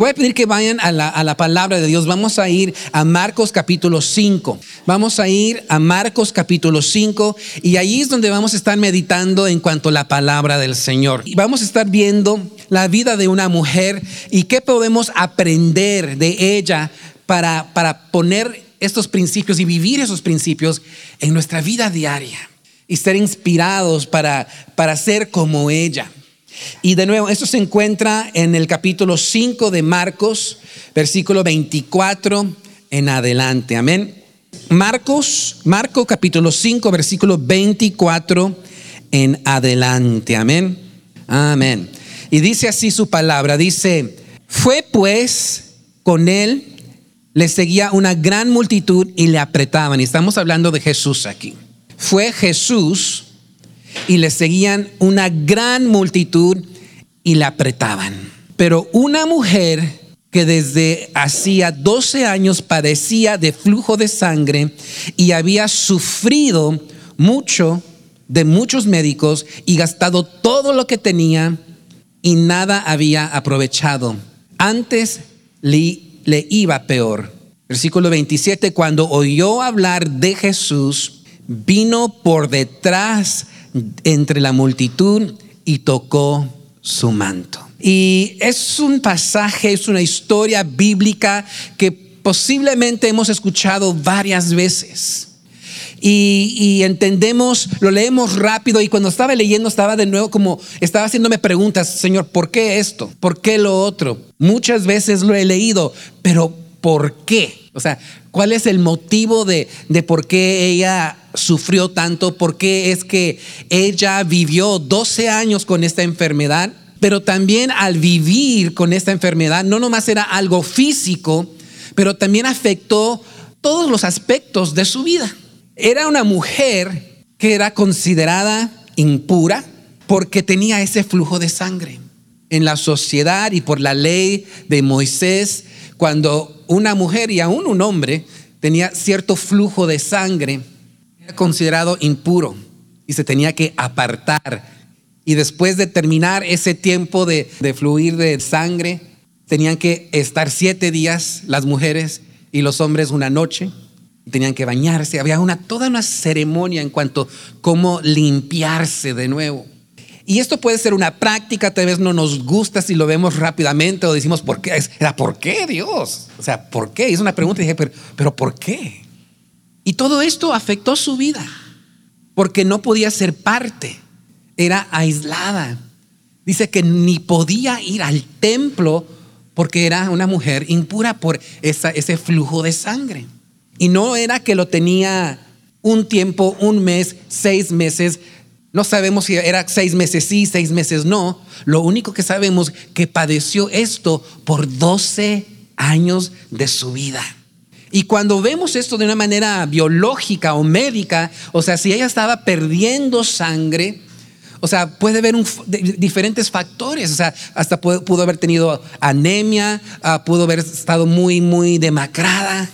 Voy a pedir que vayan a la, a la, palabra de Dios. Vamos a ir a Marcos capítulo 5. Vamos a ir a Marcos capítulo 5 y ahí es donde vamos a estar meditando en cuanto a la palabra del Señor. Y vamos a estar viendo la vida de una mujer y qué podemos aprender de ella para, para poner estos principios y vivir esos principios en nuestra vida diaria y ser inspirados para, para ser como ella. Y de nuevo, esto se encuentra en el capítulo 5 de Marcos, versículo 24 en adelante. Amén. Marcos, Marco capítulo 5, versículo 24 en adelante. Amén. Amén. Y dice así su palabra, dice, fue pues con él, le seguía una gran multitud y le apretaban. Y estamos hablando de Jesús aquí. Fue Jesús y le seguían una gran multitud y la apretaban. Pero una mujer que desde hacía 12 años padecía de flujo de sangre y había sufrido mucho de muchos médicos y gastado todo lo que tenía y nada había aprovechado. Antes le, iba peor. Versículo 27, cuando oyó hablar de Jesús, vino por detrás entre la multitud y tocó su manto. Y es un pasaje, es una historia bíblica que posiblemente hemos escuchado varias veces. Y, entendemos, lo leemos rápido y cuando estaba leyendo estaba de nuevo como, estaba haciéndome preguntas, Señor, ¿por qué esto? ¿Por qué lo otro? Muchas veces lo he leído, pero ¿por qué? O sea, ¿cuál es el motivo de, de por qué ella sufrió tanto? ¿Por qué es que ella vivió 12 años con esta enfermedad? Pero también al vivir con esta enfermedad, no nomás era algo físico, pero también afectó todos los aspectos de su vida. Era una mujer que era considerada impura porque tenía ese flujo de sangre. En la sociedad y por la ley de Moisés, cuando una mujer y aún un hombre tenía cierto flujo de sangre, considerado impuro y se tenía que apartar. Y después de terminar ese tiempo de, fluir de sangre, tenían que estar siete días las mujeres y los hombres una noche. Tenían que bañarse. Había una, toda una ceremonia en cuanto a cómo limpiarse de nuevo. Y esto puede ser una práctica, tal vez no nos gusta si lo vemos rápidamente o decimos, ¿por qué? Era, ¿por qué Dios? O sea, ¿por qué? Es una pregunta y dije, pero, pero ¿por qué? Y todo esto afectó su vida, porque no podía ser parte, era aislada. Dice que ni podía ir al templo porque era una mujer impura por ese flujo de sangre. Y no era que lo tenía un tiempo, un mes, seis meses, no sabemos si era seis meses sí, seis meses no. Lo único que sabemos que padeció esto por 12 años de su vida. Y cuando vemos esto de una manera biológica o médica, o sea, si ella estaba perdiendo sangre, o sea, puede haber diferentes factores. O sea, hasta pudo, haber tenido anemia, ah, pudo haber estado muy, muy demacrada.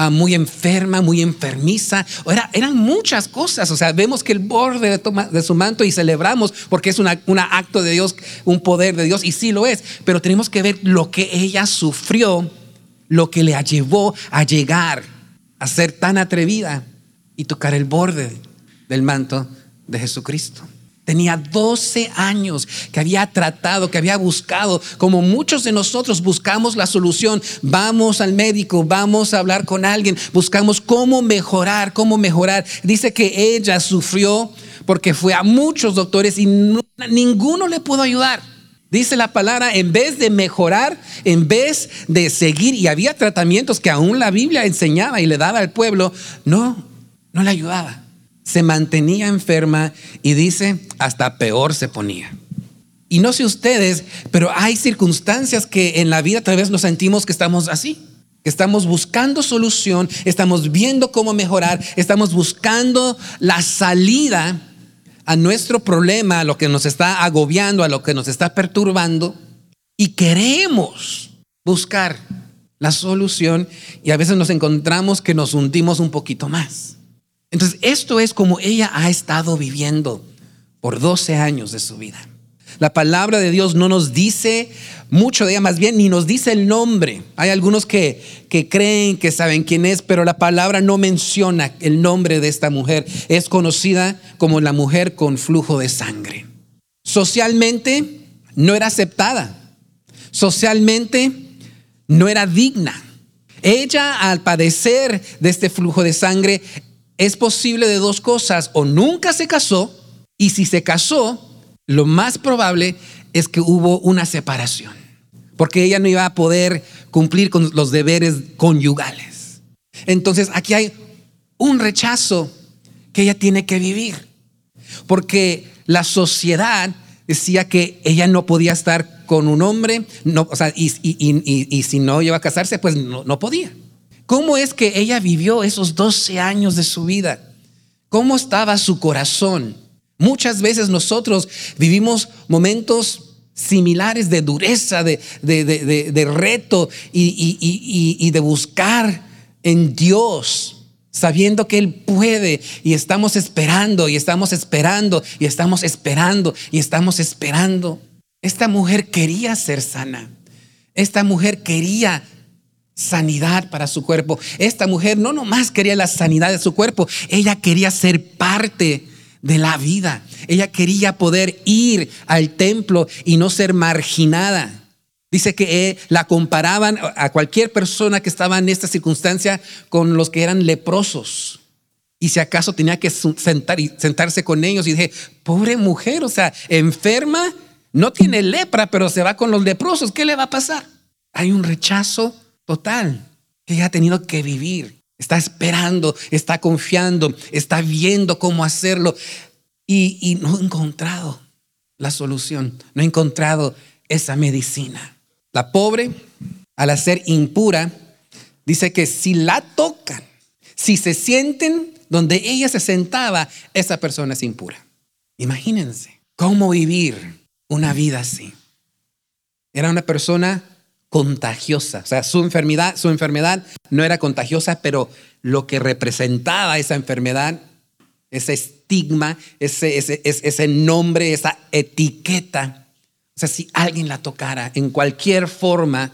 Ah, muy enferma, muy enfermiza. Era, eran muchas cosas. O sea, vemos que el borde de, su manto y celebramos porque es un acto de Dios, un poder de Dios, y sí lo es. Pero tenemos que ver lo que ella sufrió, lo que le llevó a llegar a ser tan atrevida y tocar el borde del manto de Jesucristo. Tenía 12 años que había tratado, que había buscado, como muchos de nosotros buscamos la solución. Vamos al médico, vamos a hablar con alguien, buscamos cómo mejorar, cómo mejorar. Dice que ella sufrió porque fue a muchos doctores y ninguno le pudo ayudar. Dice la palabra, en vez de mejorar, en vez de seguir, y había tratamientos que aún la Biblia enseñaba y le daba al pueblo, no, no le ayudaba se mantenía enferma y dice, hasta peor se ponía. Y no sé ustedes, pero hay circunstancias que en la vida tal vez nos sentimos que estamos así, que estamos buscando solución, estamos viendo cómo mejorar, estamos buscando la salida a nuestro problema, a lo que nos está agobiando, a lo que nos está perturbando, y queremos buscar la solución y a veces nos encontramos que nos hundimos un poquito más. Entonces, esto es como ella ha estado viviendo por 12 años de su vida. La palabra de Dios no nos dice mucho de ella, más bien ni nos dice el nombre. Hay algunos que, que creen que saben quién es, pero la palabra no menciona el nombre de esta mujer. Es conocida como la mujer con flujo de sangre. Socialmente no era aceptada. Socialmente no era digna. Ella, al padecer de este flujo de sangre, es posible de dos cosas. O nunca se casó, y si se casó, lo más probable es que hubo una separación, porque ella no iba a poder cumplir con los deberes conyugales. Entonces aquí hay un rechazo que ella tiene que vivir, porque la sociedad decía que ella no podía estar con un hombre, no, y, si no iba a casarse, pues no, no podía. ¿Cómo es que ella vivió esos 12 años de su vida? ¿Cómo estaba su corazón? Muchas veces nosotros vivimos momentos similares de dureza, de, de, reto y, y de buscar en Dios, sabiendo que Él puede y estamos esperando y estamos esperando y estamos esperando y estamos esperando. Esta mujer quería ser sana. Esta mujer quería sanidad para su cuerpo. Esta mujer no nomás quería la sanidad de su cuerpo, ella quería ser parte de la vida. Ella quería poder ir al templo y no ser marginada. Dice que eh, la comparaban a cualquier persona que estaba en esta circunstancia con los que eran leprosos. Y si acaso tenía que sentar y sentarse con ellos y dije, pobre mujer, o sea, enferma, no tiene lepra, pero se va con los leprosos, ¿qué le va a pasar? Hay un rechazo total que ella ha tenido que vivir. Está esperando, está confiando, está viendo cómo hacerlo y, no ha encontrado la solución, no ha encontrado esa medicina. La pobre, al ser impura, dice que si la tocan, si se sienten donde ella se sentaba, esa persona es impura. Imagínense cómo vivir una vida así. Era una persona contagiosa. O sea, su enfermedad, su enfermedad no era contagiosa, pero lo que representaba esa enfermedad, ese estigma, ese, ese, ese nombre, esa etiqueta, o sea, si alguien la tocara en cualquier forma,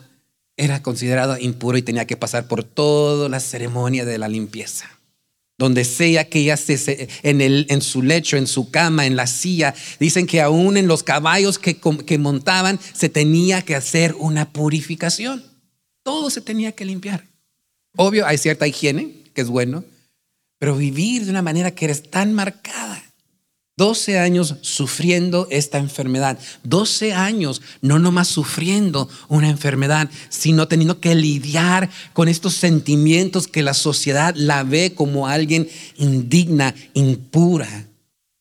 era considerado impuro y tenía que pasar por toda la ceremonia de la limpieza donde sea que ella esté en, el, en su lecho, en su cama, en la silla. Dicen que aún en los caballos que, que montaban se tenía que hacer una purificación. Todo se tenía que limpiar. Obvio, hay cierta higiene, que es bueno, pero vivir de una manera que eres tan marcada 12 años sufriendo esta enfermedad. 12 años no nomás sufriendo una enfermedad, sino teniendo que lidiar con estos sentimientos que la sociedad la ve como alguien indigna, impura,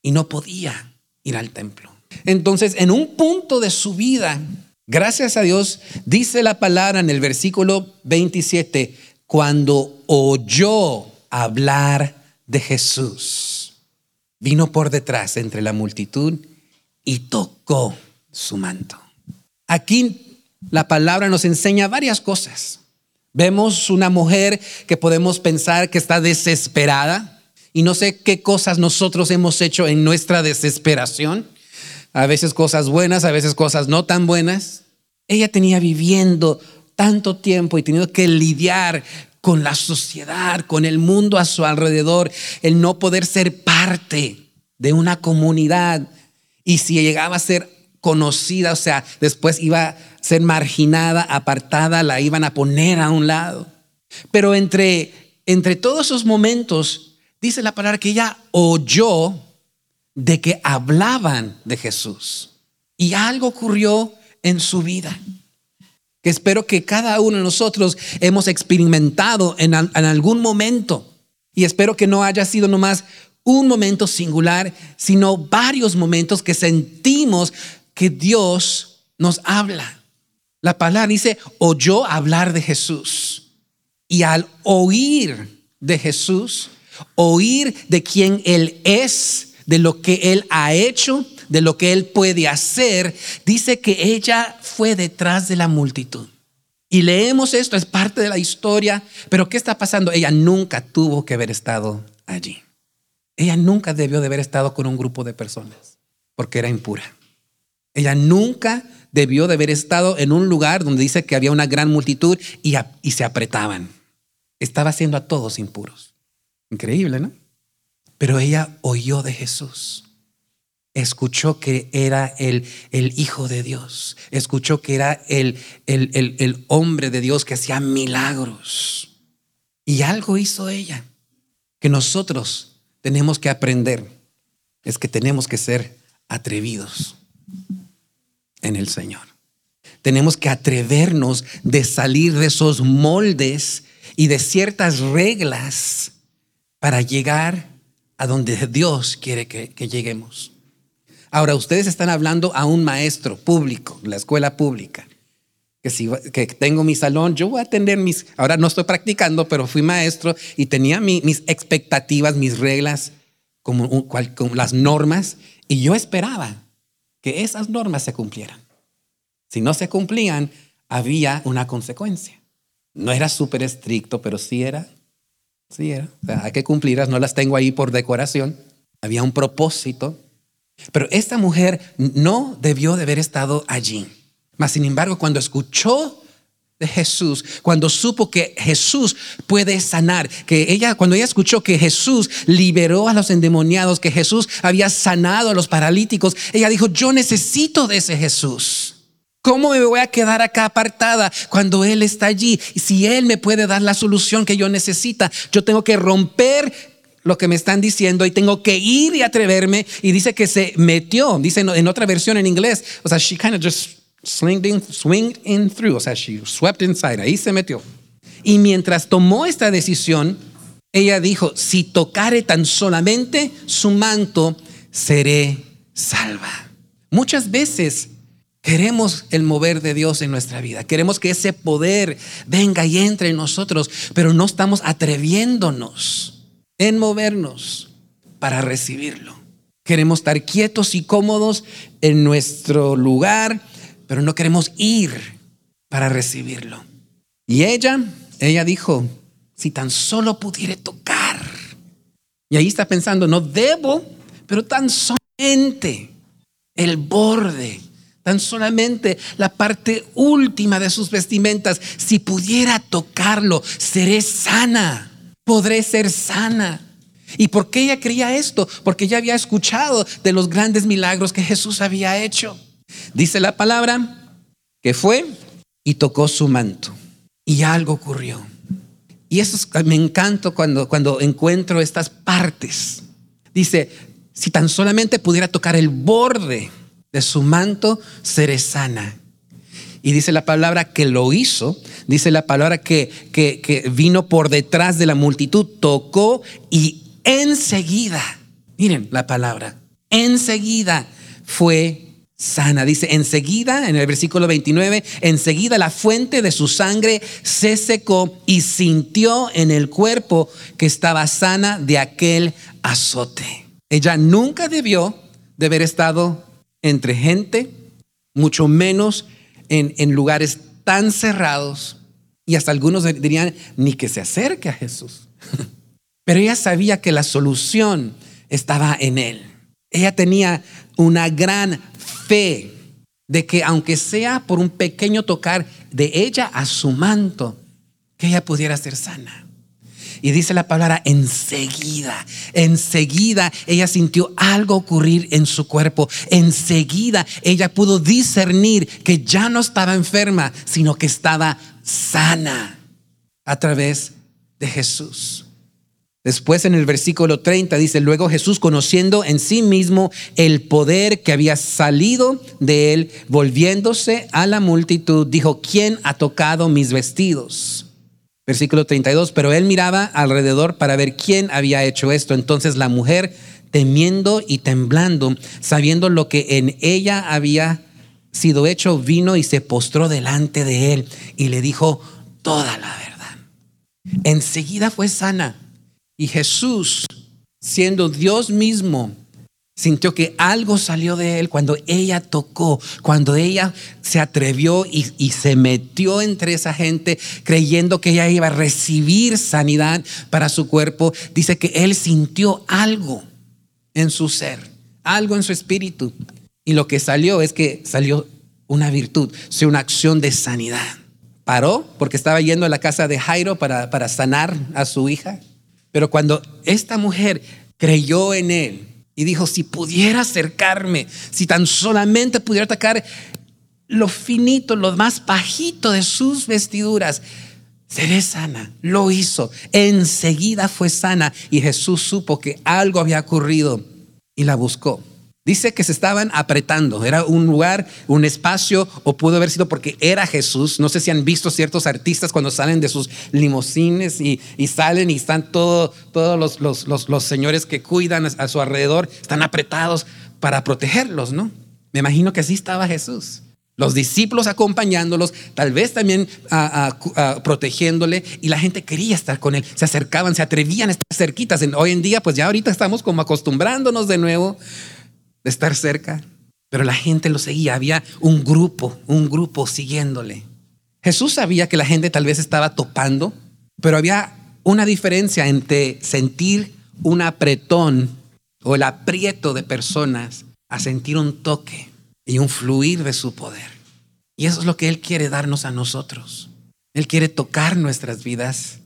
y no podía ir al templo. Entonces, en un punto de su vida, gracias a Dios, dice la palabra en el versículo 27, cuando oyó hablar de Jesús vino por detrás entre la multitud y tocó su manto. Aquí la palabra nos enseña varias cosas. Vemos una mujer que podemos pensar que está desesperada y no sé qué cosas nosotros hemos hecho en nuestra desesperación. A veces cosas buenas, a veces cosas no tan buenas. Ella tenía viviendo tanto tiempo y tenido que lidiar con la sociedad, con el mundo a su alrededor, el no poder ser parte de una comunidad. Y si llegaba a ser conocida, o sea, después iba a ser marginada, apartada, la iban a poner a un lado. Pero entre, entre todos esos momentos, dice la palabra que ella oyó de que hablaban de Jesús. Y algo ocurrió en su vida que espero que cada uno de nosotros hemos experimentado en, algún momento. Y espero que no haya sido nomás un momento singular, sino varios momentos que sentimos que Dios nos habla. La palabra dice, oyó hablar de Jesús. Y al oír de Jesús, oír de quién Él es, de lo que Él ha hecho, de lo que Él puede hacer, dice que ella fue detrás de la multitud. Y leemos esto, es parte de la historia, pero ¿qué está pasando? Ella nunca tuvo que haber estado allí. Ella nunca debió de haber estado con un grupo de personas, porque era impura. Ella nunca debió de haber estado en un lugar donde dice que había una gran multitud y, se apretaban. Estaba haciendo a todos impuros. Increíble, ¿no? Pero ella oyó de Jesús. Escuchó que era el, el Hijo de Dios. Escuchó que era el, el, el hombre de Dios que hacía milagros. Y algo hizo ella que nosotros tenemos que aprender. Es que tenemos que ser atrevidos en el Señor. Tenemos que atrevernos de salir de esos moldes y de ciertas reglas para llegar a donde Dios quiere que, lleguemos. Ahora, ustedes están hablando a un maestro público, la escuela pública, que si que tengo mi salón, yo voy a tener mis, ahora no estoy practicando, pero fui maestro y tenía mis expectativas, mis reglas, como, como las normas, y yo esperaba que esas normas se cumplieran. Si no se cumplían, había una consecuencia. No era súper estricto, pero sí era. Sí era. hay que cumplirlas, no las tengo ahí por decoración. Había un propósito. Pero esta mujer no debió de haber estado allí. Mas, sin embargo, cuando escuchó de Jesús, cuando supo que Jesús puede sanar, que ella, cuando ella escuchó que Jesús liberó a los endemoniados, que Jesús había sanado a los paralíticos, ella dijo, yo necesito de ese Jesús. ¿Cómo me voy a quedar acá apartada cuando Él está allí? Y si Él me puede dar la solución que yo necesita, yo tengo que romper lo que me están diciendo y tengo que ir y atreverme. Y dice que se metió, dice en otra versión en inglés, o sea, she kind of just swinged in, swinged in through, o sea, she swept inside, ahí se metió. Y mientras tomó esta decisión, ella dijo, si tocare tan solamente su manto, seré salva. Muchas veces Queremos el mover de Dios en nuestra vida. Queremos que ese poder venga y entre en nosotros, pero no estamos atreviéndonos en movernos para recibirlo. Queremos estar quietos y cómodos en nuestro lugar, pero no queremos ir para recibirlo. Y ella, ella dijo, si tan solo pudiera tocar. Y ahí está pensando, no debo, pero tan solamente el borde tan solamente la parte última de sus vestimentas. Si pudiera tocarlo, seré sana, podré ser sana. ¿Y por qué ella creía esto? Porque ella había escuchado de los grandes milagros que Jesús había hecho. Dice la palabra que fue y tocó su manto. Y algo ocurrió. Y eso me encanta cuando, cuando encuentro estas partes. Dice, si tan solamente pudiera tocar el borde de su manto seré sana. Y dice la palabra que lo hizo, dice la palabra que, que, vino por detrás de la multitud, tocó y enseguida, miren la palabra, enseguida fue sana. Dice, enseguida, en el versículo 29, enseguida la fuente de su sangre se secó y sintió en el cuerpo que estaba sana de aquel azote. Ella nunca debió de haber estado entre gente, mucho menos en, lugares tan cerrados. Y hasta algunos dirían, ni que se acerque a Jesús. Pero ella sabía que la solución estaba en Él. Ella tenía una gran fe de que aunque sea por un pequeño tocar de ella a su manto, que ella pudiera ser sana. Y dice la palabra enseguida, enseguida ella sintió algo ocurrir en su cuerpo. Enseguida ella pudo discernir que ya no estaba enferma, sino que estaba sana a través de Jesús. Después en el versículo 30 dice, luego Jesús conociendo en sí mismo el poder que había salido de él, volviéndose a la multitud, dijo, ¿quién ha tocado mis vestidos? Versículo 32, pero él miraba alrededor para ver quién había hecho esto. Entonces la mujer, temiendo y temblando, sabiendo lo que en ella había sido hecho, vino y se postró delante de él y le dijo toda la verdad. Enseguida fue sana. Y Jesús, siendo Dios mismo, Sintió que algo salió de él cuando ella tocó, cuando ella se atrevió y, se metió entre esa gente creyendo que ella iba a recibir sanidad para su cuerpo. Dice que él sintió algo en su ser, algo en su espíritu. Y lo que salió es que salió una virtud, una acción de sanidad. Paró porque estaba yendo a la casa de Jairo para, para sanar a su hija. Pero cuando esta mujer creyó en él y dijo, si pudiera acercarme, si tan solamente pudiera atacar lo finito, lo más bajito de sus vestiduras, seré sana. Lo hizo. Enseguida fue sana y Jesús supo que algo había ocurrido y la buscó. Dice que se estaban apretando, era un lugar, un espacio, o pudo haber sido porque era Jesús. No sé si han visto ciertos artistas cuando salen de sus limosines y, salen y están todos los, los, señores que cuidan a su alrededor, están apretados para protegerlos, ¿no? Me imagino que así estaba Jesús. Los discípulos acompañándolos, tal vez también protegiéndole, y la gente quería estar con él. Se acercaban, se atrevían a estar cerquitas. Hoy en día, pues ya ahorita estamos como acostumbrándonos de nuevo de estar cerca, pero la gente lo seguía, había un grupo, un grupo siguiéndole. Jesús sabía que la gente tal vez estaba topando, pero había una diferencia entre sentir un apretón o el aprieto de personas a sentir un toque y un fluir de su poder. Y eso es lo que Él quiere darnos a nosotros. Él quiere tocar nuestras vidas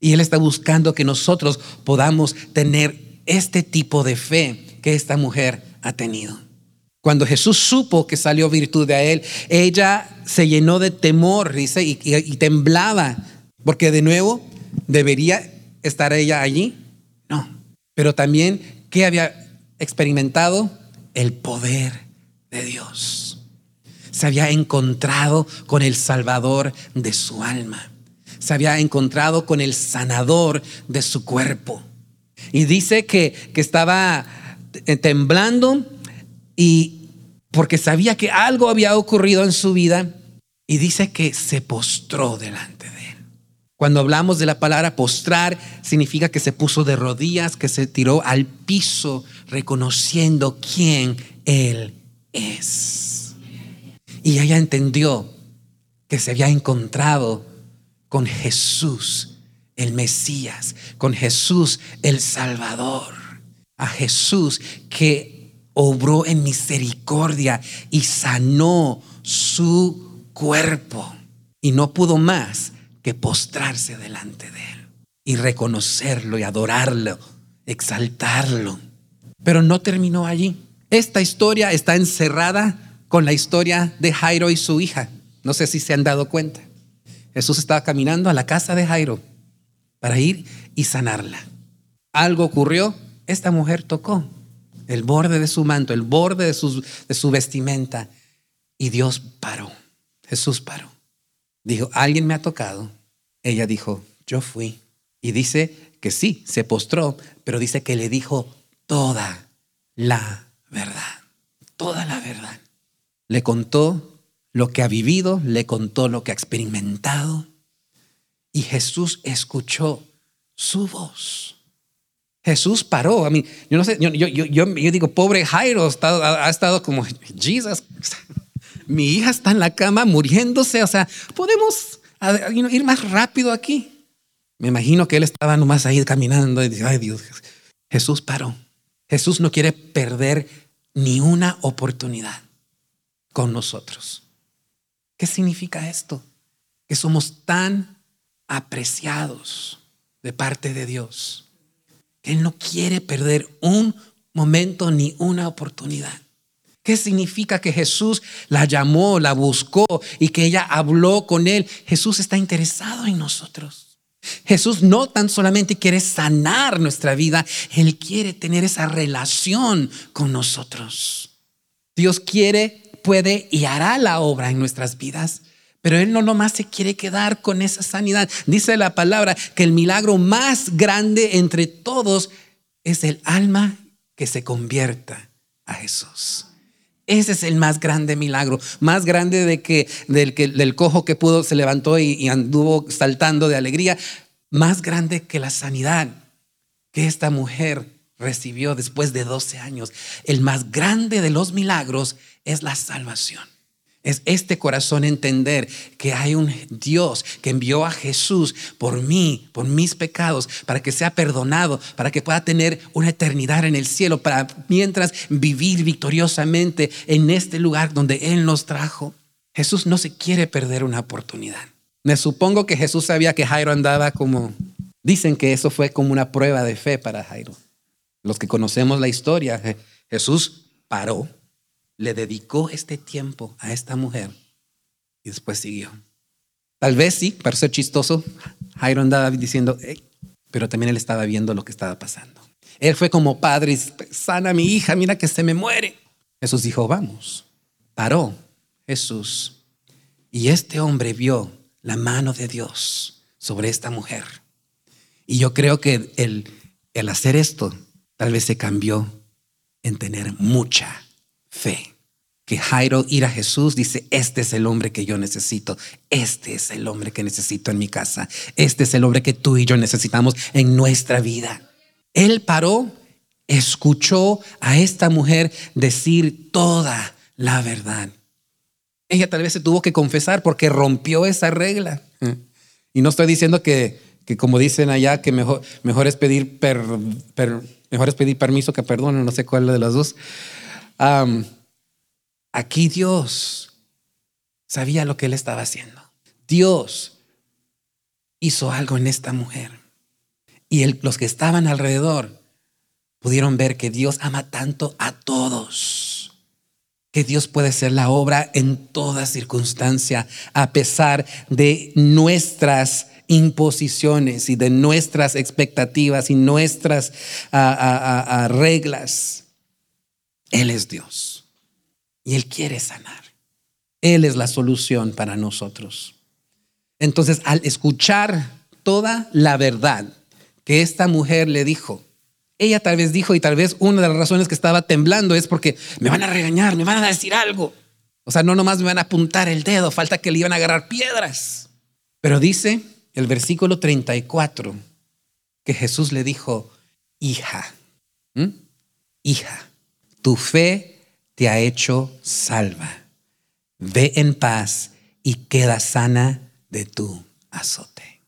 y Él está buscando que nosotros podamos tener este tipo de fe que esta mujer ha tenido. Cuando Jesús supo que salió virtud de él, ella se llenó de temor, dice, y, y temblaba, porque de nuevo, ¿debería estar ella allí? No. Pero también, ¿qué había experimentado? El poder de Dios. Se había encontrado con el Salvador de su alma. Se había encontrado con el sanador de su cuerpo. Y dice que, que estaba temblando y porque sabía que algo había ocurrido en su vida y dice que se postró delante de él. Cuando hablamos de la palabra postrar, significa que se puso de rodillas, que se tiró al piso reconociendo quién él es. Y ella entendió que se había encontrado con Jesús, el Mesías, con Jesús, el Salvador a Jesús que obró en misericordia y sanó su cuerpo. Y no pudo más que postrarse delante de él y reconocerlo y adorarlo, exaltarlo. Pero no terminó allí. Esta historia está encerrada con la historia de Jairo y su hija. No sé si se han dado cuenta. Jesús estaba caminando a la casa de Jairo para ir y sanarla. Algo ocurrió esta mujer tocó el borde de su manto, el borde de su, vestimenta, y Dios paró. Jesús paró. Dijo, alguien me ha tocado. Ella dijo, yo fui. Y dice que sí, se postró, pero dice que le dijo toda la verdad, toda la verdad. Le contó lo que ha vivido, le contó lo que ha experimentado. Y Jesús escuchó su voz. Jesús paró. A mí, yo no sé, yo, yo, yo, yo digo, pobre Jairo, ha, estado como, Jesus, mi hija está en la cama muriéndose, o sea, podemos ir más rápido aquí. Me imagino que él estaba nomás ahí caminando y dice, ay Dios, Jesús paró. Jesús no quiere perder ni una oportunidad con nosotros. ¿Qué significa esto? Que somos tan apreciados de parte de Dios él no quiere perder un momento ni una oportunidad. ¿Qué significa que Jesús la llamó, la buscó y que ella habló con él? Jesús está interesado en nosotros. Jesús no tan solamente quiere sanar nuestra vida, Él quiere tener esa relación con nosotros. Dios quiere, puede y hará la obra en nuestras vidas. Pero Él no nomás se quiere quedar con esa sanidad. Dice la palabra que el milagro más grande entre todos es el alma que se convierta a Jesús. Ese es el más grande milagro, más grande de que del, que, del cojo que pudo, se levantó y, y anduvo saltando de alegría, más grande que la sanidad que esta mujer recibió después de 12 años. El más grande de los milagros es la salvación Es este corazón entender que hay un Dios que envió a Jesús por mí, por mis pecados, para que sea perdonado, para que pueda tener una eternidad en el cielo, para mientras vivir victoriosamente en este lugar donde Él nos trajo. Jesús no se quiere perder una oportunidad. Me supongo que Jesús sabía que Jairo andaba como, dicen que eso fue como una prueba de fe para Jairo. Los que conocemos la historia, Jesús paró le dedicó este tiempo a esta mujer y después siguió. Tal vez sí, para ser chistoso, Jairo andaba diciendo, pero también él estaba viendo lo que estaba pasando. Él fue como padre, sana mi hija, mira que se me muere. Jesús dijo, vamos. Paró Jesús. Y este hombre vio la mano de Dios sobre esta mujer. Y yo creo que el, el hacer esto tal vez se cambió en tener mucha fe. Que Jairo ir a Jesús dice, este es el hombre que yo necesito, este es el hombre que necesito en mi casa, este es el hombre que tú y yo necesitamos en nuestra vida. Él paró, escuchó a esta mujer decir toda la verdad. Ella tal vez se tuvo que confesar porque rompió esa regla. Y no estoy diciendo que, que como dicen allá, que mejor, mejor, es pedir mejor es pedir permiso que perdón, no sé cuál de las dos aquí Dios sabía lo que él estaba haciendo. Dios hizo algo en esta mujer. Y los que estaban alrededor pudieron ver que Dios ama tanto a todos. Que Dios puede ser la obra en toda circunstancia, a pesar de nuestras imposiciones y de nuestras expectativas y nuestras reglas. Él es Dios y Él quiere sanar. Él es la solución para nosotros. Entonces, al escuchar toda la verdad que esta mujer le dijo, ella tal vez dijo, y tal vez una de las razones que estaba temblando es porque me van a regañar, me van a decir algo. O sea, no nomás me van a apuntar el dedo, falta que le iban a agarrar piedras. Pero dice el versículo 34 que Jesús le dijo, hija, hija, tu fe te ha hecho salva. Ve en paz y queda sana de tu azote.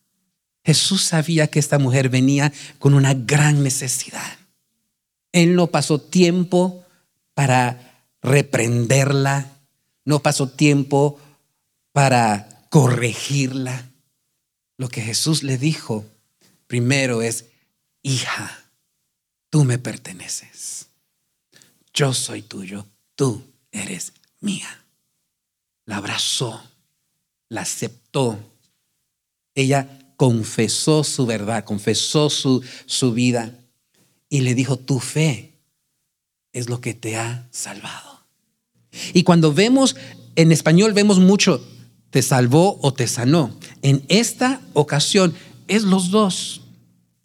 Jesús sabía que esta mujer venía con una gran necesidad. Él no pasó tiempo para reprenderla, no pasó tiempo para corregirla. Lo que Jesús le dijo primero es, hija, tú me perteneces yo soy tuyo, tú eres mía. La abrazó, la aceptó. Ella confesó su verdad, confesó su, su vida y le dijo, tu fe es lo que te ha salvado. Y cuando vemos, en español vemos mucho, te salvó o te sanó. En esta ocasión es los dos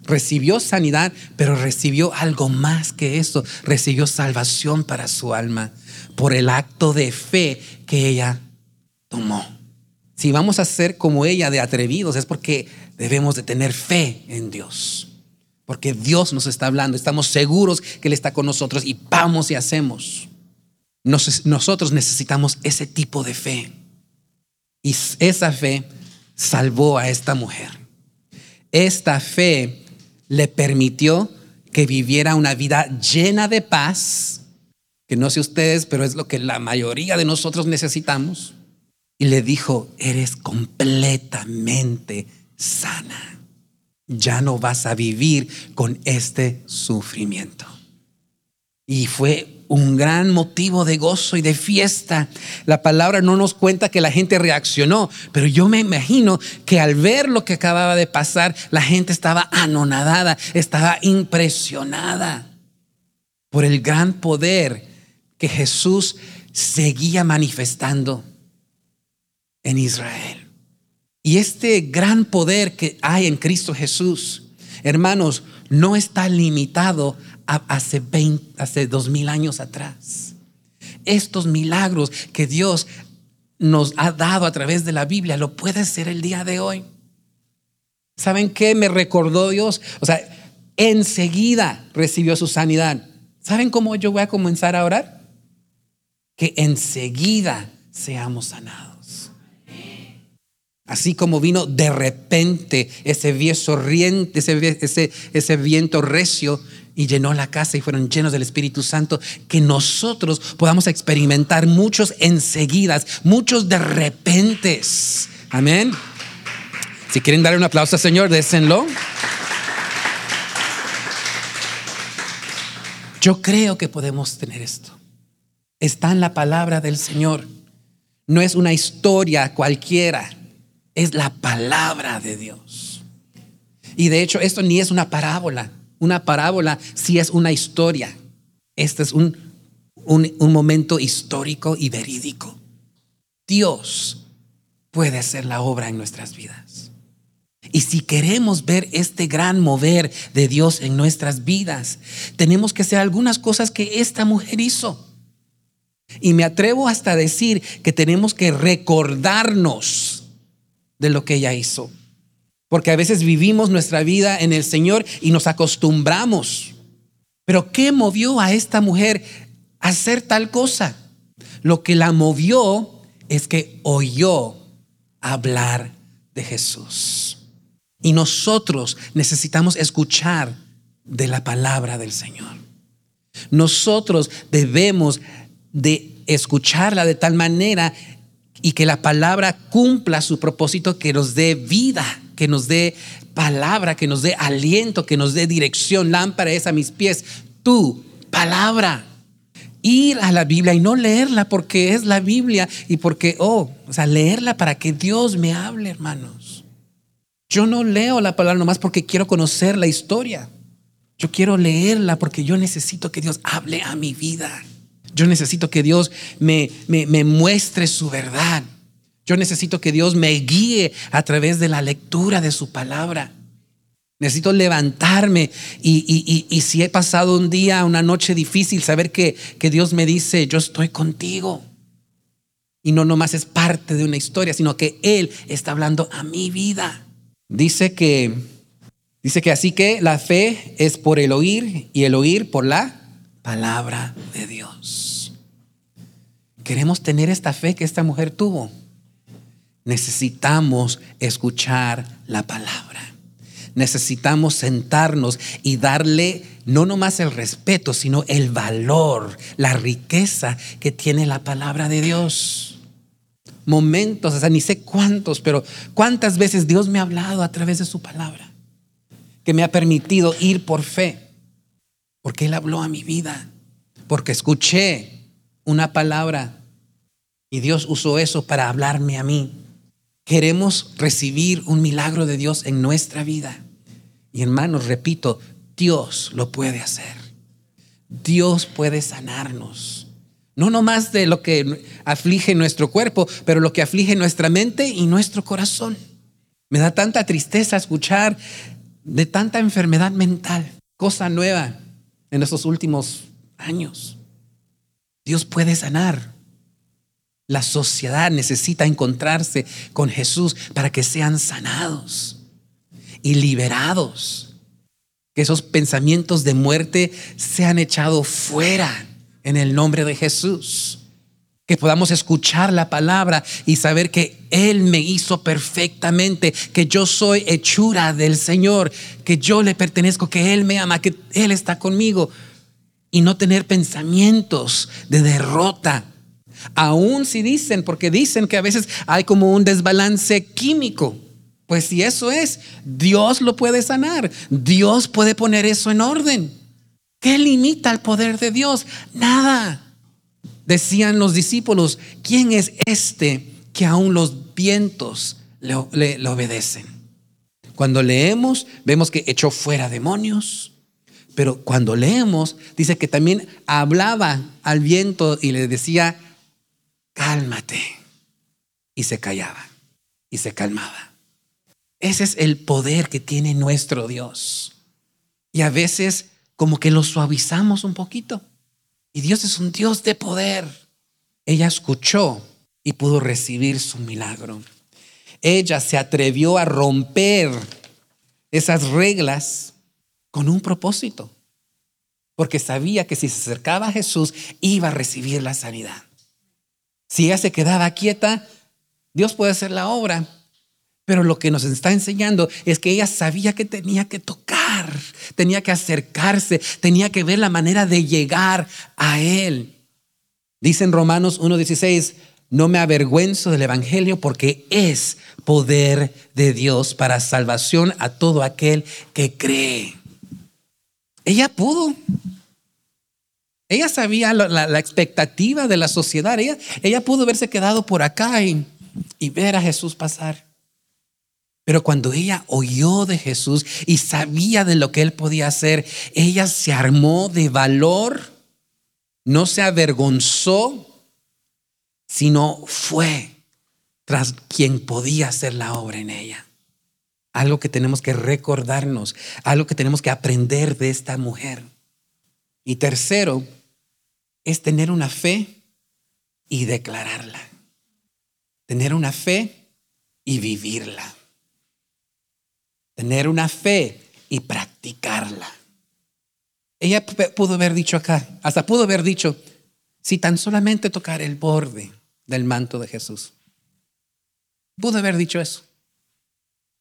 recibió sanidad, pero recibió algo más que eso. Recibió salvación para su alma por el acto de fe que ella tomó. Si vamos a ser como ella de atrevidos es porque debemos de tener fe en Dios. Porque Dios nos está hablando, estamos seguros que Él está con nosotros y vamos y hacemos. nosotros necesitamos ese tipo de fe. Y esa fe salvó a esta mujer. Esta fe le permitió que viviera una vida llena de paz, que no sé ustedes, pero es lo que la mayoría de nosotros necesitamos. Y le dijo, eres completamente sana. Ya no vas a vivir con este sufrimiento. Y fue un gran motivo de gozo y de fiesta. La palabra no nos cuenta que la gente reaccionó, pero yo me imagino que al ver lo que acababa de pasar, la gente estaba anonadada, estaba impresionada por el gran poder que Jesús seguía manifestando en Israel. Y este gran poder que hay en Cristo Jesús, hermanos, no está limitado hace, 20, hace dos mil años atrás. Estos milagros que Dios nos ha dado a través de la Biblia lo puede ser el día de hoy. ¿Saben qué me recordó Dios? O sea, enseguida recibió su sanidad. ¿Saben cómo yo voy a comenzar a orar? Que enseguida seamos sanados. Así como vino de repente ese viento, ese, ese, ese viento recio y llenó la casa y fueron llenos del Espíritu Santo, que nosotros podamos experimentar muchos enseguidas, muchos de repentes. Amén. Si quieren darle un aplauso al Señor, désenlo. Yo creo que podemos tener esto. Está en la palabra del Señor. No es una historia cualquiera, es la palabra de Dios. Y de hecho, esto ni es una parábola una parábola si es una historia. Este es un, un, momento histórico y verídico. Dios puede hacer la obra en nuestras vidas. Y si queremos ver este gran mover de Dios en nuestras vidas, tenemos que hacer algunas cosas que esta mujer hizo. Y me atrevo hasta a decir que tenemos que recordarnos de lo que ella hizo. Porque a veces vivimos nuestra vida en el Señor y nos acostumbramos. Pero ¿qué movió a esta mujer a hacer tal cosa? Lo que la movió es que oyó hablar de Jesús. Y nosotros necesitamos escuchar de la palabra del Señor. Nosotros debemos de escucharla de tal manera y que la palabra cumpla su propósito que nos dé vida que nos dé palabra, que nos dé aliento, que nos dé dirección. Lámpara es a mis pies. Tu palabra. Ir a la Biblia y no leerla porque es la Biblia y porque, oh, o sea, leerla para que Dios me hable, hermanos. Yo no leo la palabra nomás porque quiero conocer la historia. Yo quiero leerla porque yo necesito que Dios hable a mi vida. Yo necesito que Dios me, me, me muestre su verdad. Yo necesito que Dios me guíe a través de la lectura de su palabra. Necesito levantarme y, si he pasado un día, una noche difícil, saber que, que Dios me dice, yo estoy contigo. Y no nomás es parte de una historia, sino que Él está hablando a mi vida. Dice que, dice que así que la fe es por el oír y el oír por la palabra de Dios. Queremos tener esta fe que esta mujer tuvo necesitamos escuchar la palabra. Necesitamos sentarnos y darle no nomás el respeto, sino el valor, la riqueza que tiene la palabra de Dios. Momentos, o sea, ni sé cuántos, pero cuántas veces Dios me ha hablado a través de su palabra, que me ha permitido ir por fe, porque Él habló a mi vida, porque escuché una palabra y Dios usó eso para hablarme a mí. Queremos recibir un milagro de Dios en nuestra vida. Y hermanos, repito, Dios lo puede hacer. Dios puede sanarnos. No nomás de lo que aflige nuestro cuerpo, pero lo que aflige nuestra mente y nuestro corazón. Me da tanta tristeza escuchar de tanta enfermedad mental, cosa nueva en estos últimos años. Dios puede sanar. La sociedad necesita encontrarse con Jesús para que sean sanados y liberados. Que esos pensamientos de muerte sean echados fuera en el nombre de Jesús. Que podamos escuchar la palabra y saber que Él me hizo perfectamente, que yo soy hechura del Señor, que yo le pertenezco, que Él me ama, que Él está conmigo. Y no tener pensamientos de derrota, Aún si dicen, porque dicen que a veces hay como un desbalance químico. Pues si eso es, Dios lo puede sanar. Dios puede poner eso en orden. ¿Qué limita el poder de Dios? Nada. Decían los discípulos, ¿quién es este que aún los vientos le, le obedecen? Cuando leemos, vemos que echó fuera demonios, pero cuando leemos, dice que también hablaba al viento y le decía, cálmate. Y se callaba y se calmaba. Ese es el poder que tiene nuestro Dios. Y a veces como que lo suavizamos un poquito. Y Dios es un Dios de poder. Ella escuchó y pudo recibir su milagro. Ella se atrevió a romper esas reglas con un propósito, porque sabía que si se acercaba a Jesús iba a recibir la sanidad Si ella se quedaba quieta, Dios puede hacer la obra. Pero lo que nos está enseñando es que ella sabía que tenía que tocar, tenía que acercarse, tenía que ver la manera de llegar a Él. Dice en Romanos 1.16, no me avergüenzo del Evangelio porque es poder de Dios para salvación a todo aquel que cree. Ella pudo. Ella sabía la, expectativa de la sociedad. Ella, ella, pudo haberse quedado por acá y, y ver a Jesús pasar. Pero cuando ella oyó de Jesús y sabía de lo que él podía hacer, ella se armó de valor, no se avergonzó, sino fue tras quien podía hacer la obra en ella. Algo que tenemos que recordarnos, algo que tenemos que aprender de esta mujer. Y tercero, es tener una fe y declararla. Tener una fe y vivirla. Tener una fe y practicarla. Ella pudo haber dicho acá, hasta pudo haber dicho, si tan solamente tocar el borde del manto de Jesús. Pudo haber dicho eso.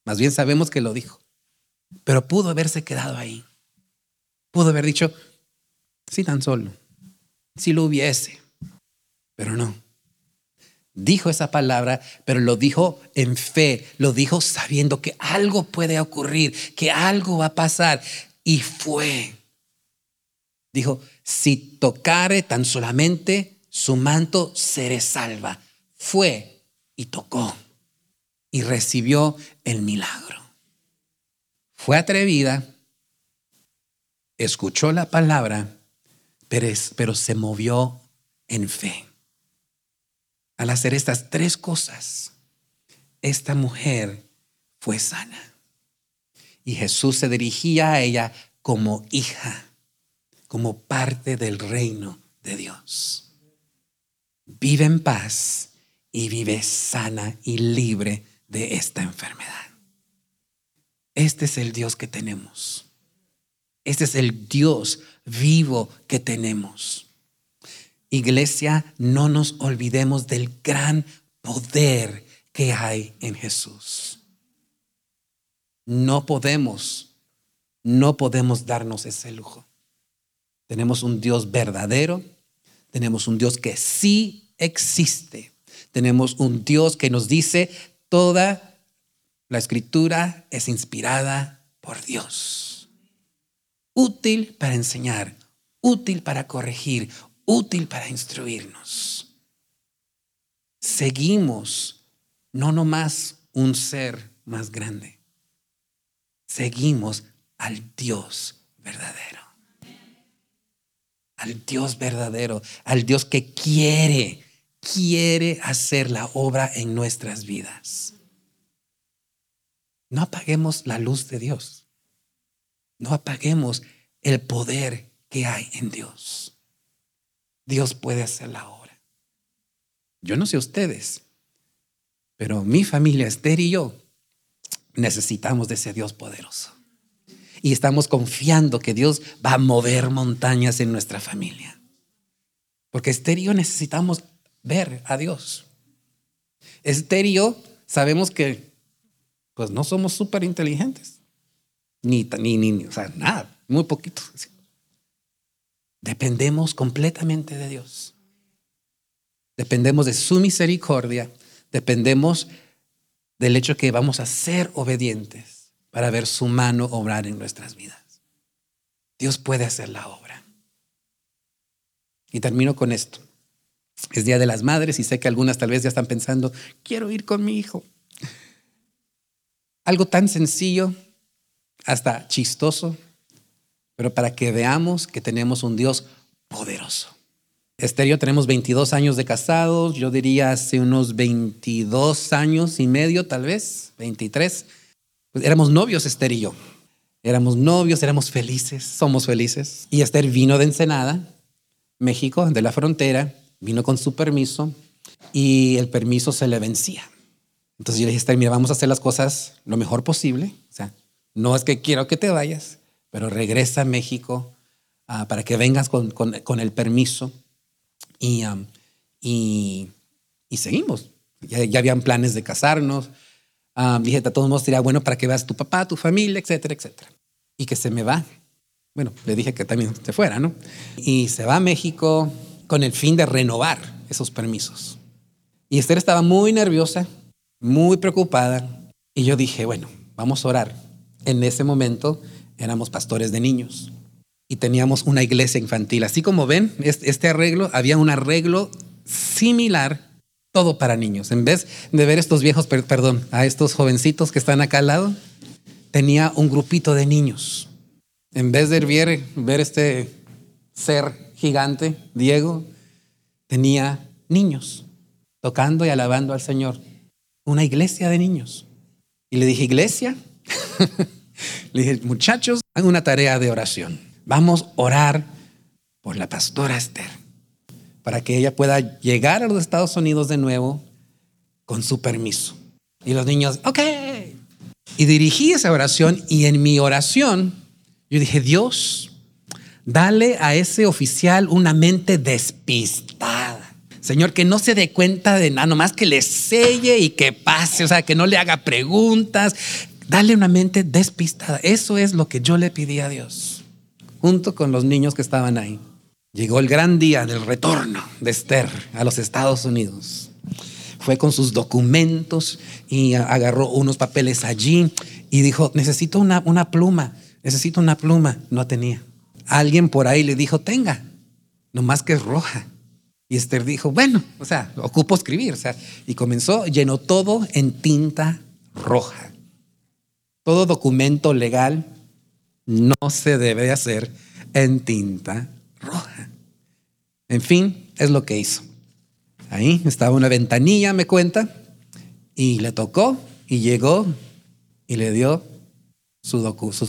Más bien sabemos que lo dijo. Pero pudo haberse quedado ahí. Pudo haber dicho, sí, tan solo, si lo hubiese. Dijo esa palabra, pero lo dijo en fe, lo dijo sabiendo que algo puede ocurrir, que algo va a pasar. Y fue. Dijo, si tocare tan solamente su manto, seré salva. Fue y tocó y recibió el milagro. Fue atrevida, escuchó la palabra, pero, pero se movió en fe. Al hacer estas tres cosas, esta mujer fue sana. Y Jesús se dirigía a ella como hija, como parte del reino de Dios. Vive en paz y vive sana y libre de esta enfermedad. Este es el Dios que tenemos. Este es el Dios vivo que tenemos. Iglesia, no nos olvidemos del gran poder que hay en Jesús. No podemos, no podemos darnos ese lujo. Tenemos un Dios verdadero, tenemos un Dios que sí existe, tenemos un Dios que nos dice, Toda la escritura es inspirada por Dios. Útil para enseñar, útil para corregir, útil para instruirnos. Seguimos no nomás un ser más grande, seguimos al Dios verdadero. Al Dios verdadero, al Dios que quiere quiere hacer la obra en nuestras vidas. No apaguemos la luz de Dios. No apaguemos el poder que hay en Dios. Dios puede hacer la obra. Yo no sé ustedes, pero mi familia, Esther y yo, necesitamos de ese Dios poderoso. Y estamos confiando que Dios va a mover montañas en nuestra familia. Porque Esther y yo necesitamos ver a Dios. Estéreo, sabemos que pues no somos súper inteligentes. Ni, ni, ni, o sea, nada, muy poquito. Dependemos completamente de Dios. Dependemos de su misericordia. Dependemos del hecho que vamos a ser obedientes para ver su mano obrar en nuestras vidas. Dios puede hacer la obra. Y termino con esto. Es Día de las Madres y sé que algunas tal vez ya están pensando, quiero ir con mi hijo. Algo tan sencillo, hasta chistoso, pero para que veamos que tenemos un Dios poderoso. Esther y yo tenemos 22 años de casados, yo diría hace unos 22 años y medio, tal vez, 23. Pues éramos novios, Esther y yo. Éramos novios, éramos felices, somos felices. Y Esther vino de Ensenada, México, de la frontera, vino con su permiso y el permiso se le vencía. Entonces yo le dije, mira, vamos a hacer las cosas lo mejor posible. O sea, no es que quiero que te vayas, pero regresa a México ah, para que vengas con, el permiso. Y, y, Y seguimos. Ya, ya habían planes de casarnos. Ah, dije, a todos modos sería bueno para que veas tu papá, tu familia, etcétera, etcétera. Y que se me va. Bueno, le dije que también se fuera, ¿no? Y se va a México con el fin de renovar esos permisos. Y Esther estaba muy nerviosa, muy preocupada. Y yo dije, bueno, vamos a orar. En ese momento éramos pastores de niños y teníamos una iglesia infantil. Así como ven, este arreglo, había un arreglo similar, todo para niños. En vez de ver estos viejos, perdón, a estos jovencitos que están acá al lado, tenía un grupito de niños. En vez de ver, ver este ser gigante, Diego, tenía niños tocando y alabando al Señor. Una iglesia de niños. Y le dije, iglesia, le dije, muchachos, hagan una tarea de oración. Vamos a orar por la pastora Esther, para que ella pueda llegar a los Estados Unidos de nuevo con su permiso. Y los niños, ok. Y dirigí esa oración y en mi oración yo dije, Dios, dale a ese oficial una mente despistada. Señor, que no se dé cuenta de nada, nomás que le selle y que pase, o sea, que no le haga preguntas. Dale una mente despistada. Eso es lo que yo le pedí a Dios, junto con los niños que estaban ahí. Llegó el gran día del retorno de Esther a los Estados Unidos. Fue con sus documentos y agarró unos papeles allí y dijo, necesito una, una pluma, necesito una pluma. No tenía. Alguien por ahí le dijo, tenga, nomás que es roja. Y Esther dijo, bueno, o sea, ocupo escribir. O sea, y comenzó, llenó todo en tinta roja. Todo documento legal no se debe hacer en tinta roja. En fin, es lo que hizo. Ahí estaba una ventanilla, me cuenta, y le tocó y llegó y le dio sus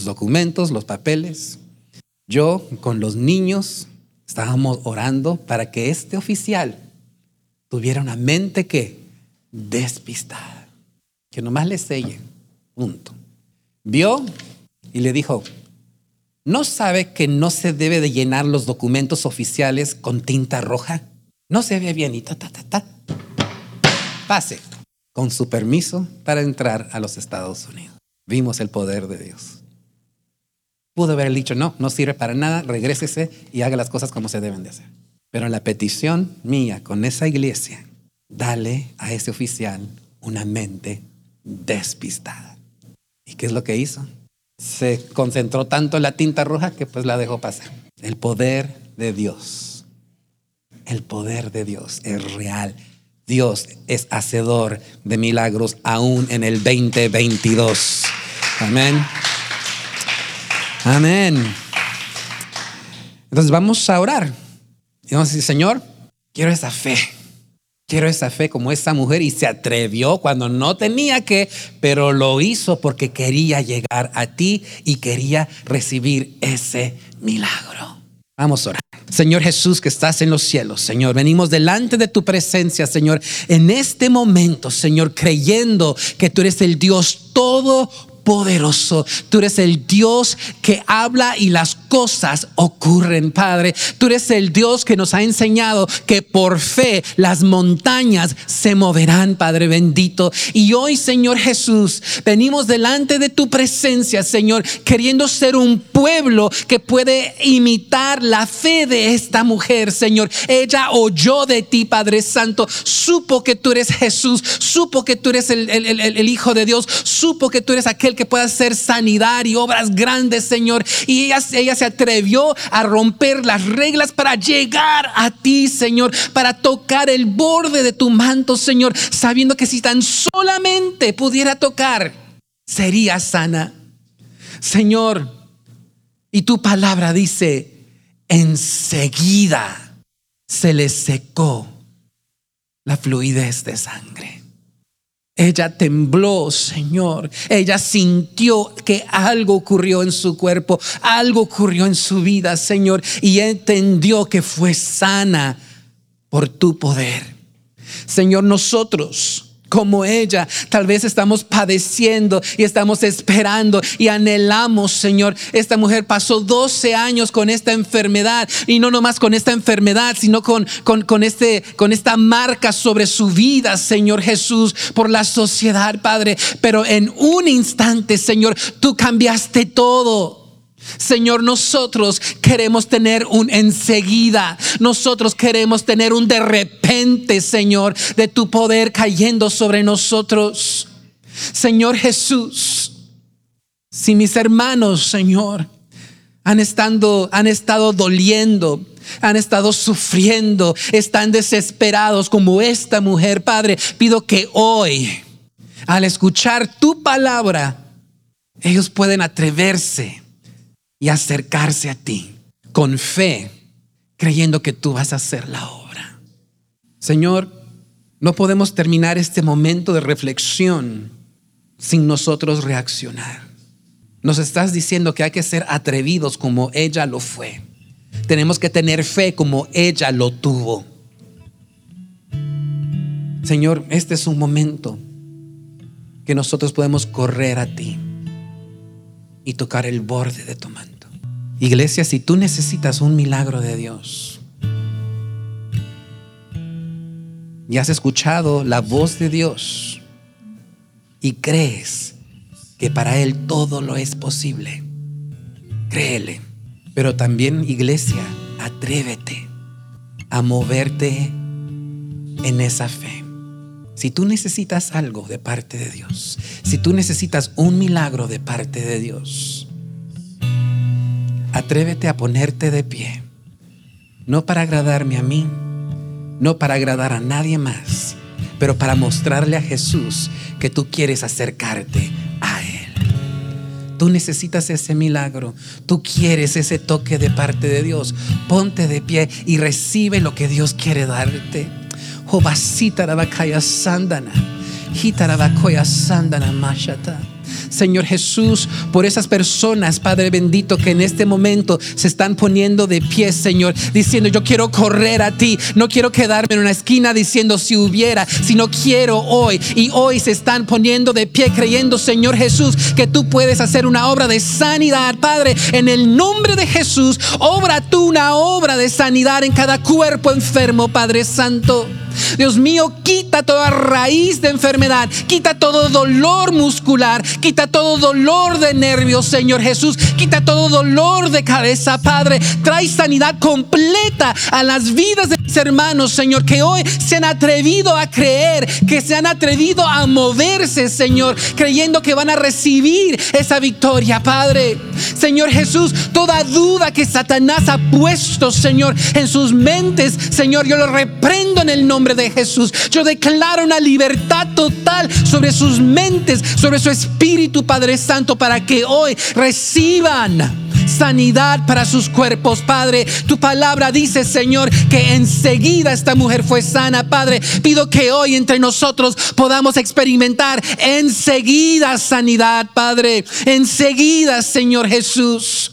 documentos, los papeles. Yo con los niños Estábamos orando para que este oficial tuviera una mente que despistada, que nomás le selle, punto. Vio y le dijo, ¿no sabe que no se debe de llenar los documentos oficiales con tinta roja? No se ve bien y ta, ta, ta, ta. Pase con su permiso para entrar a los Estados Unidos. Vimos el poder de Dios. Pudo haber dicho, no, no sirve para nada, regrésese y haga las cosas como se deben de hacer. Pero la petición mía con esa iglesia, dale a ese oficial una mente despistada. ¿Y qué es lo que hizo? Se concentró tanto en la tinta roja que pues la dejó pasar. El poder de Dios. El poder de Dios es real. Dios es hacedor de milagros aún en el 2022. Amén. Amén. Entonces vamos a orar. Y vamos a decir, Señor, quiero esa fe. Quiero esa fe como esa mujer y se atrevió cuando no tenía que, pero lo hizo porque quería llegar a ti y quería recibir ese milagro. Vamos a orar. Señor Jesús que estás en los cielos, Señor, venimos delante de tu presencia, Señor, en este momento, Señor, creyendo que tú eres el Dios todo poderoso. Tú eres el Dios que habla y las cosas ocurren, Padre. Tú eres el Dios que nos ha enseñado que por fe las montañas se moverán, Padre bendito. Y hoy, Señor Jesús, venimos delante de tu presencia, Señor, queriendo ser un pueblo que puede imitar la fe de esta mujer, Señor. Ella oyó de ti, Padre Santo, supo que tú eres Jesús, supo que tú eres el, el Hijo de Dios, supo que tú eres aquel que puede hacer sanidad y obras grandes, Señor. Y ella, ella se atrevió a romper las reglas para llegar a ti, Señor, para tocar el borde de tu manto, Señor, sabiendo que si tan solamente pudiera tocar, sería sana. Señor, y tu palabra dice, enseguida se le secó la fluidez de sangre. Ella tembló, Señor. Ella sintió que algo ocurrió en su cuerpo, algo ocurrió en su vida, Señor. Y entendió que fue sana por tu poder. Señor, nosotros como ella. Tal vez estamos padeciendo y estamos esperando y anhelamos, Señor. Esta mujer pasó 12 años con esta enfermedad y no nomás con esta enfermedad, sino con, con, este, con esta marca sobre su vida, Señor Jesús, por la sociedad, Padre. Pero en un instante, Señor, tú cambiaste todo. Señor, nosotros queremos tener un enseguida. Nosotros queremos tener un de repente, Señor, de tu poder cayendo sobre nosotros. Señor Jesús, si mis hermanos, Señor, han estado, han estado doliendo, han estado sufriendo, están desesperados como esta mujer, Padre, pido que hoy, al escuchar tu palabra, ellos pueden atreverse y acercarse a ti con fe, creyendo que tú vas a hacer la obra. Señor, no podemos terminar este momento de reflexión sin nosotros reaccionar. Nos estás diciendo que hay que ser atrevidos como ella lo fue. Tenemos que tener fe como ella lo tuvo. Señor, este es un momento que nosotros podemos correr a ti y tocar el borde de tu manto. Iglesia, si tú necesitas un milagro de Dios y has escuchado la voz de Dios y crees que para Él todo lo es posible, créele. Pero también, iglesia, atrévete a moverte en esa fe. Si tú necesitas algo de parte de Dios, si tú necesitas un milagro de parte de Dios, atrévete a ponerte de pie. No para agradarme a mí, no para agradar a nadie más, pero para mostrarle a Jesús que tú quieres acercarte a Él. Tú necesitas ese milagro, tú quieres ese toque de parte de Dios. Ponte de pie y recibe lo que Dios quiere darte. Señor Jesús, por esas personas, Padre bendito, que en este momento se están poniendo de pie, Señor, diciendo, yo quiero correr a ti, no quiero quedarme en una esquina diciendo si hubiera, sino quiero hoy. Y hoy se están poniendo de pie creyendo, Señor Jesús, que tú puedes hacer una obra de sanidad, Padre, en el nombre de Jesús, obra tú una obra de sanidad en cada cuerpo enfermo, Padre Santo. Dios mío, quita toda raíz de enfermedad, quita todo dolor muscular, quita todo dolor de nervios, Señor Jesús, quita todo dolor de cabeza, Padre. Trae sanidad completa a las vidas de hermanos, Señor, que hoy se han atrevido a creer, que se han atrevido a moverse, Señor, creyendo que van a recibir esa victoria, Padre. Señor Jesús, toda duda que Satanás ha puesto, Señor, en sus mentes, Señor, yo lo reprendo en el nombre de Jesús. Yo declaro una libertad total sobre sus mentes, sobre su espíritu, Padre Santo, para que hoy reciban sanidad para sus cuerpos, Padre. Tu palabra dice, Señor, que enseguida esta mujer fue sana, Padre. Pido que hoy entre nosotros podamos experimentar enseguida sanidad, Padre. Enseguida, Señor Jesús.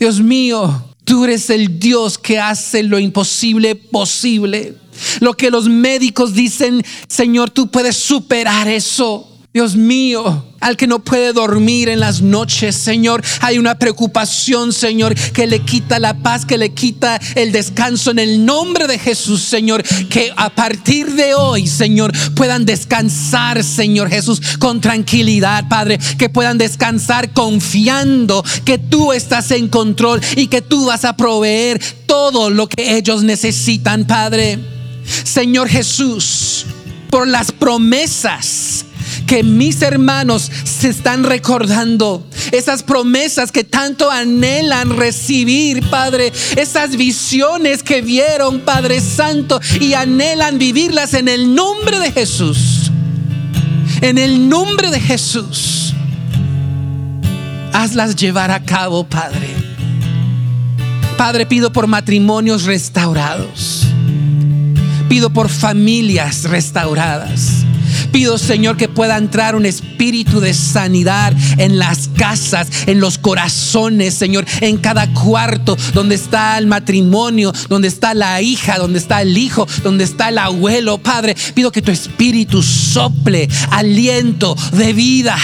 Dios mío, tú eres el Dios que hace lo imposible posible. Lo que los médicos dicen, Señor, tú puedes superar eso. Dios mío, al que no puede dormir en las noches, Señor, hay una preocupación, Señor, que le quita la paz, que le quita el descanso en el nombre de Jesús, Señor, que a partir de hoy, Señor, puedan descansar, Señor Jesús, con tranquilidad, Padre, que puedan descansar confiando que tú estás en control y que tú vas a proveer todo lo que ellos necesitan, Padre. Señor Jesús, por las promesas que mis hermanos se están recordando. Esas promesas que tanto anhelan recibir, Padre. Esas visiones que vieron, Padre Santo, y anhelan vivirlas en el nombre de Jesús. En el nombre de Jesús. Hazlas llevar a cabo, Padre. Padre, pido por matrimonios restaurados. Pido por familias restauradas. Pido, Señor, que pueda entrar un espíritu de sanidad en las casas, en los corazones, Señor, en cada cuarto donde está el matrimonio, donde está la hija, donde está el hijo, donde está el abuelo. Padre, pido que tu espíritu sople aliento de vida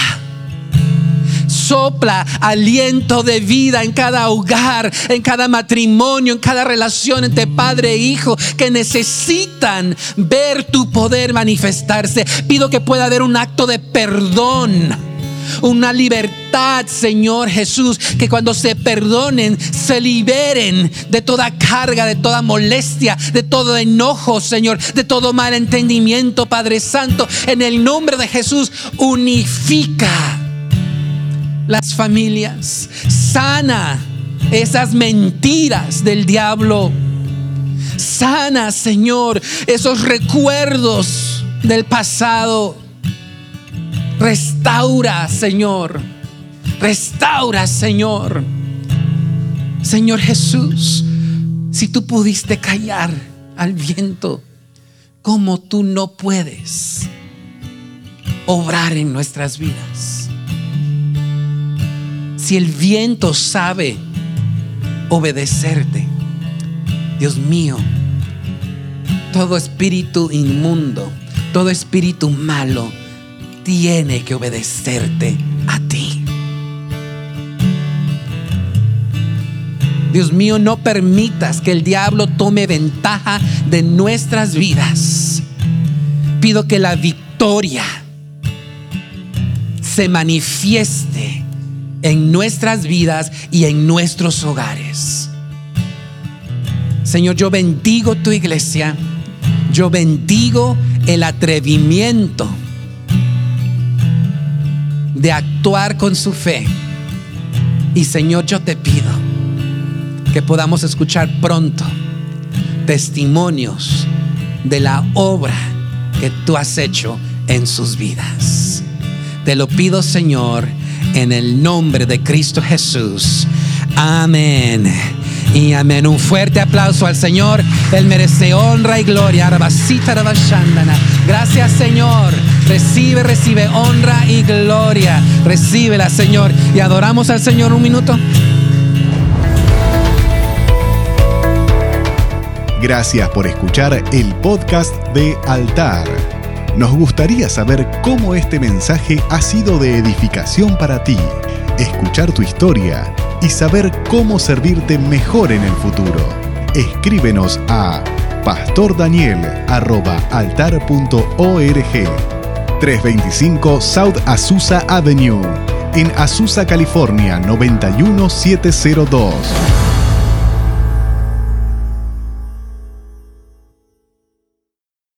sopla aliento de vida en cada hogar, en cada matrimonio, en cada relación entre padre e hijo que necesitan ver tu poder manifestarse. Pido que pueda haber un acto de perdón una libertad, Señor Jesús, que cuando se perdonen, se liberen de toda carga, de toda molestia, de todo enojo, Señor, de todo mal entendimiento, Padre Santo. En el nombre de Jesús, unifica las familias, sana esas mentiras del diablo. Sana, Señor, esos recuerdos del pasado. Restaura, Señor. Restaura, Señor. Señor Jesús, si tú pudiste callar al viento, como tú no puedes obrar en nuestras vidas? Si el viento sabe obedecerte, Dios mío, todo espíritu inmundo, todo espíritu malo, tiene que obedecerte a ti. Dios mío, no permitas que el diablo tome ventaja de nuestras vidas. Pido que la victoria se manifieste en nuestras vidas y en nuestros hogares. Señor, yo bendigo tu iglesia. Yo bendigo el atrevimiento de actuar con su fe. Y Señor, yo te pido que podamos escuchar pronto testimonios de la obra que tú has hecho en sus vidas. Te lo pido, Señor, en el nombre de Cristo Jesús. Amén. Y amén. Un fuerte aplauso al Señor. Él merece honra y gloria. Gracias, Señor. Recibe, recibe honra y gloria. Recíbela, Señor. Y adoramos al Señor un minuto. Gracias por escuchar el podcast de Altar. Nos gustaría saber cómo este mensaje ha sido de edificación para ti, escuchar tu historia y saber cómo servirte mejor en el futuro. Escríbenos a pastordaniel.altar.org 325 South Azusa Avenue en Azusa, California 91702.